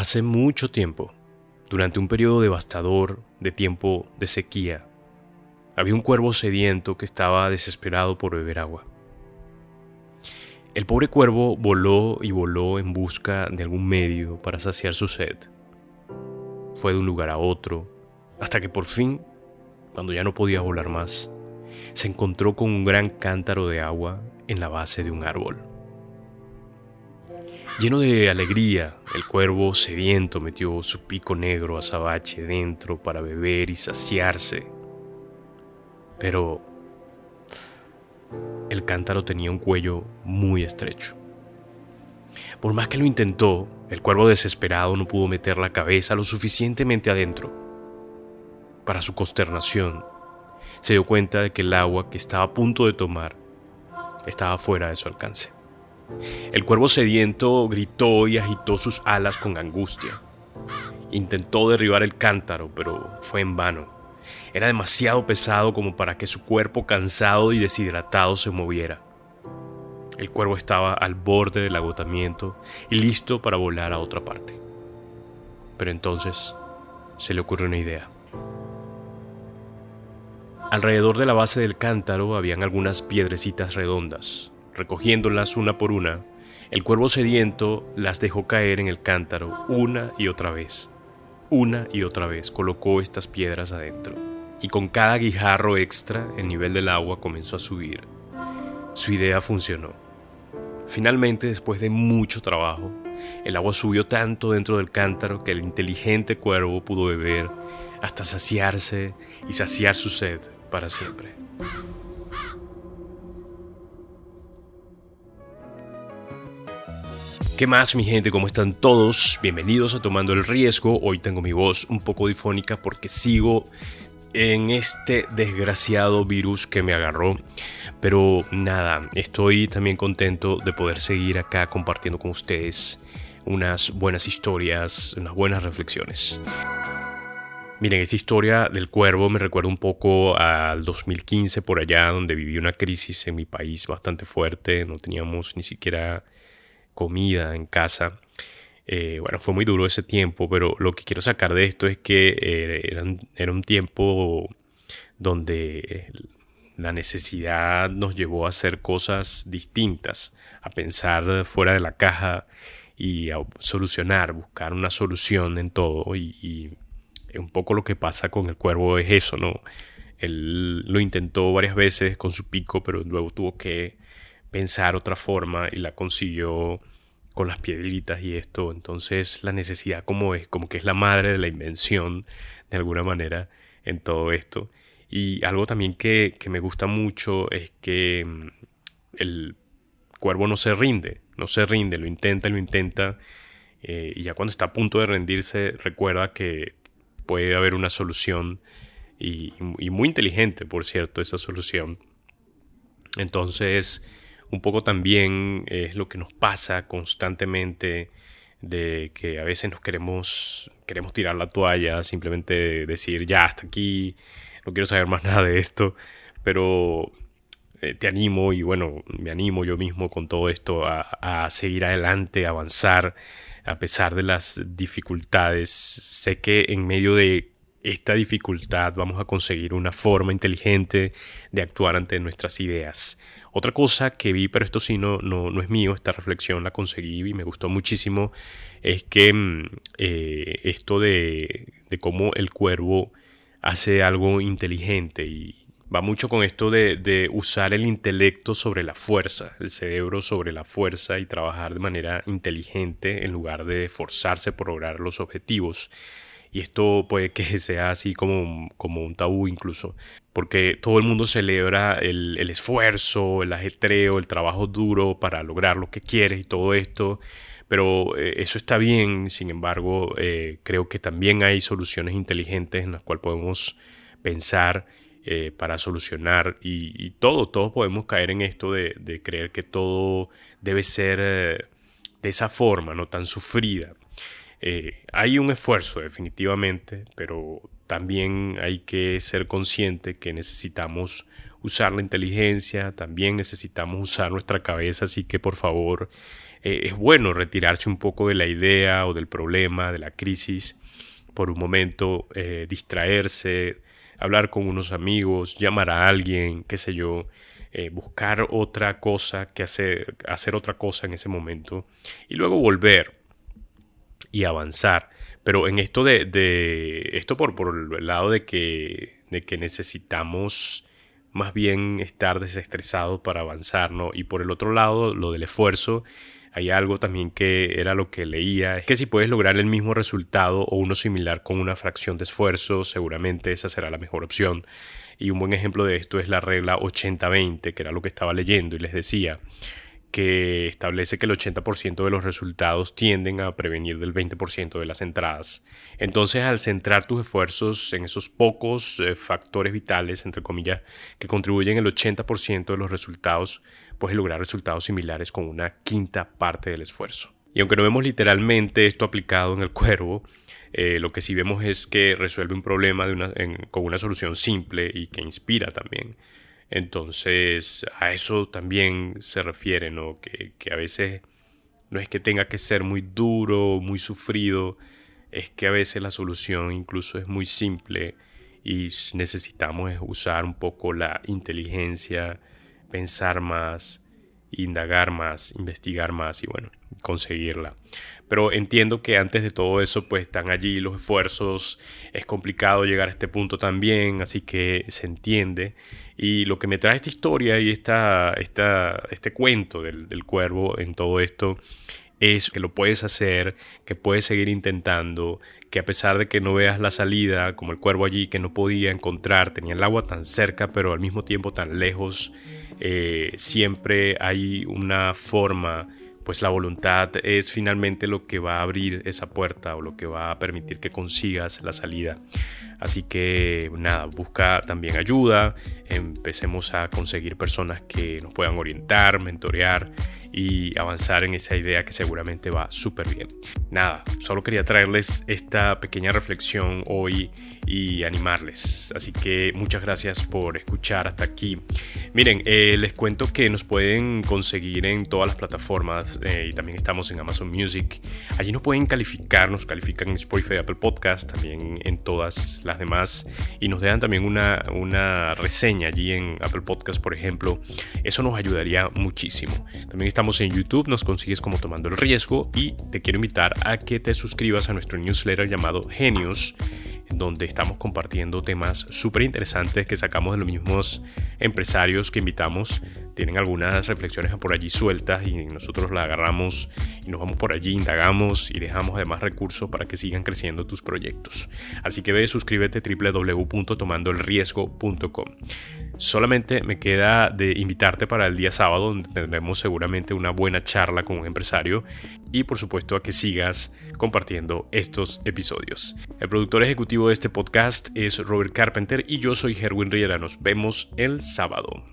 Hace mucho tiempo, durante un periodo devastador de tiempo de sequía, había un cuervo sediento que estaba desesperado por beber agua. El pobre cuervo voló y voló en busca de algún medio para saciar su sed. Fue de un lugar a otro, hasta que por fin, cuando ya no podía volar más, se encontró con un gran cántaro de agua en la base de un árbol. Lleno de alegría, el cuervo sediento metió su pico negro azabache dentro para beber y saciarse. Pero el cántaro tenía un cuello muy estrecho. Por más que lo intentó, el cuervo desesperado no pudo meter la cabeza lo suficientemente adentro. Para su consternación, se dio cuenta de que el agua que estaba a punto de tomar estaba fuera de su alcance. El cuervo sediento gritó y agitó sus alas con angustia. Intentó derribar el cántaro, pero fue en vano. Era demasiado pesado como para que su cuerpo cansado y deshidratado se moviera. El cuervo estaba al borde del agotamiento y listo para volar a otra parte. Pero entonces se le ocurrió una idea. Alrededor de la base del cántaro habían algunas piedrecitas redondas, recogiéndolas una por una, el cuervo sediento las dejó caer en el cántaro una y otra vez. Una y otra vez colocó estas piedras adentro, y con cada guijarro extra el nivel del agua comenzó a subir. Su idea funcionó. Finalmente, después de mucho trabajo, el agua subió tanto dentro del cántaro que el inteligente cuervo pudo beber hasta saciarse y saciar su sed para siempre. ¿Qué más mi gente? ¿Cómo están todos? Bienvenidos a Tomando el Riesgo. Hoy tengo mi voz un poco difónica porque sigo en este desgraciado virus que me agarró. Pero nada, estoy también contento de poder seguir acá compartiendo con ustedes unas buenas historias, unas buenas reflexiones. Miren, esta historia del cuervo me recuerda un poco al 2015 por allá, donde viví una crisis en mi país bastante fuerte. No teníamos ni siquiera comida en casa. Eh, bueno, fue muy duro ese tiempo, pero lo que quiero sacar de esto es que eh, era un tiempo donde la necesidad nos llevó a hacer cosas distintas, a pensar fuera de la caja y a solucionar, buscar una solución en todo. Y, y un poco lo que pasa con el cuervo es eso, ¿no? Él lo intentó varias veces con su pico, pero luego tuvo que pensar otra forma y la consiguió con las piedritas y esto. Entonces la necesidad como es, como que es la madre de la invención de alguna manera en todo esto. Y algo también que, me gusta mucho es que mm, el cuervo no se rinde, no se rinde, lo intenta, lo intenta. Eh, y ya cuando está a punto de rendirse recuerda que puede haber una solución y, y muy inteligente, por cierto, esa solución. Entonces, un poco también es lo que nos pasa constantemente de que a veces nos queremos, queremos tirar la toalla, simplemente decir ya hasta aquí, no quiero saber más nada de esto, pero eh, te animo y bueno, me animo yo mismo con todo esto a, a seguir adelante, a avanzar a pesar de las dificultades. Sé que en medio de esta dificultad vamos a conseguir una forma inteligente de actuar ante nuestras ideas. Otra cosa que vi, pero esto sí no, no, es mío, esta reflexión la conseguí y me gustó muchísimo, es que mm, eh, esto de, de cómo el cuervo hace algo inteligente y va mucho con esto de, de, usar el intelecto sobre la fuerza, el cerebro sobre la fuerza y trabajar de manera inteligente en lugar de forzarse por lograr los objetivos. Y esto puede que sea así como, como un tabú incluso, porque todo el mundo celebra el, el, esfuerzo, el ajetreo, el trabajo duro para lograr lo que quieres y todo esto, pero eh, eso está bien, sin embargo, eh, creo que también hay soluciones inteligentes en las cuales podemos pensar eh, para solucionar y, todo, todos podemos caer en esto de, de creer que todo debe ser de esa forma, no tan sufrida. Eh, hay un esfuerzo definitivamente, pero también hay que ser consciente que necesitamos usar la inteligencia, también necesitamos usar nuestra cabeza, así que por favor eh, es bueno retirarse un poco de la idea o del problema, de la crisis, por un momento, eh, distraerse, hablar con unos amigos, llamar a alguien, qué sé yo, buscar otra cosa que hacer, hacer otra cosa en ese momento y luego volver y avanzar. Pero en esto de, de esto por, por el lado de que, de que necesitamos más bien estar desestresados para avanzar, ¿no? Y por el otro lado, lo del esfuerzo, hay algo también que era lo que leía, es que si puedes lograr el mismo resultado o uno similar con una fracción de esfuerzo, seguramente esa será la mejor opción. Y un buen ejemplo de esto es la regla 80-20, que era lo que estaba leyendo y les decía que establece que el 80% de los resultados tienden a prevenir del 20% de las entradas. Entonces, al centrar tus esfuerzos en esos pocos eh, factores vitales, entre comillas, que contribuyen el 80% de los resultados, puedes lograr resultados similares con una quinta parte del esfuerzo. Y aunque no vemos literalmente esto aplicado en el cuervo, eh, lo que sí vemos es que resuelve un problema con una solución simple y que inspira también. Entonces, a eso también se refiere, ¿no? Que, que, a veces no es que tenga que ser muy duro, muy sufrido, es que a veces la solución incluso es muy simple y necesitamos usar un poco la inteligencia, pensar más, indagar más, investigar más y bueno, conseguirla. Pero entiendo que antes de todo eso pues están allí los esfuerzos, es complicado llegar a este punto también, así que se entiende. Y lo que me trae esta historia y esta, esta, este cuento del, del cuervo en todo esto es que lo puedes hacer, que puedes seguir intentando, que a pesar de que no veas la salida, como el cuervo allí que no podía encontrar, tenía el agua tan cerca pero al mismo tiempo tan lejos, eh, siempre hay una forma, pues la voluntad es finalmente lo que va a abrir esa puerta o lo que va a permitir que consigas la salida. Así que nada, busca también ayuda, empecemos a conseguir personas que nos puedan orientar, mentorear y avanzar en esa idea que seguramente va súper bien. Nada, solo quería traerles esta pequeña reflexión hoy y animarles. Así que muchas gracias por escuchar hasta aquí. Miren, eh, les cuento que nos pueden conseguir en todas las plataformas eh, y también estamos en Amazon Music. Allí nos pueden calificar, nos califican en Spotify, Apple Podcast, también en todas demás y nos dejan también una, una reseña allí en Apple Podcast, por ejemplo. Eso nos ayudaría muchísimo. También estamos en YouTube, nos consigues como tomando el riesgo y te quiero invitar a que te suscribas a nuestro newsletter llamado Genius donde estamos compartiendo temas súper interesantes que sacamos de los mismos empresarios que invitamos. Tienen algunas reflexiones por allí sueltas y nosotros las agarramos y nos vamos por allí, indagamos y dejamos además recursos para que sigan creciendo tus proyectos. Así que ve, suscríbete www.tomandoelriesgo.com. Solamente me queda de invitarte para el día sábado, donde tendremos seguramente una buena charla con un empresario y por supuesto a que sigas compartiendo estos episodios. El productor ejecutivo de este podcast es Robert Carpenter y yo soy Herwin Riera. Nos vemos el sábado.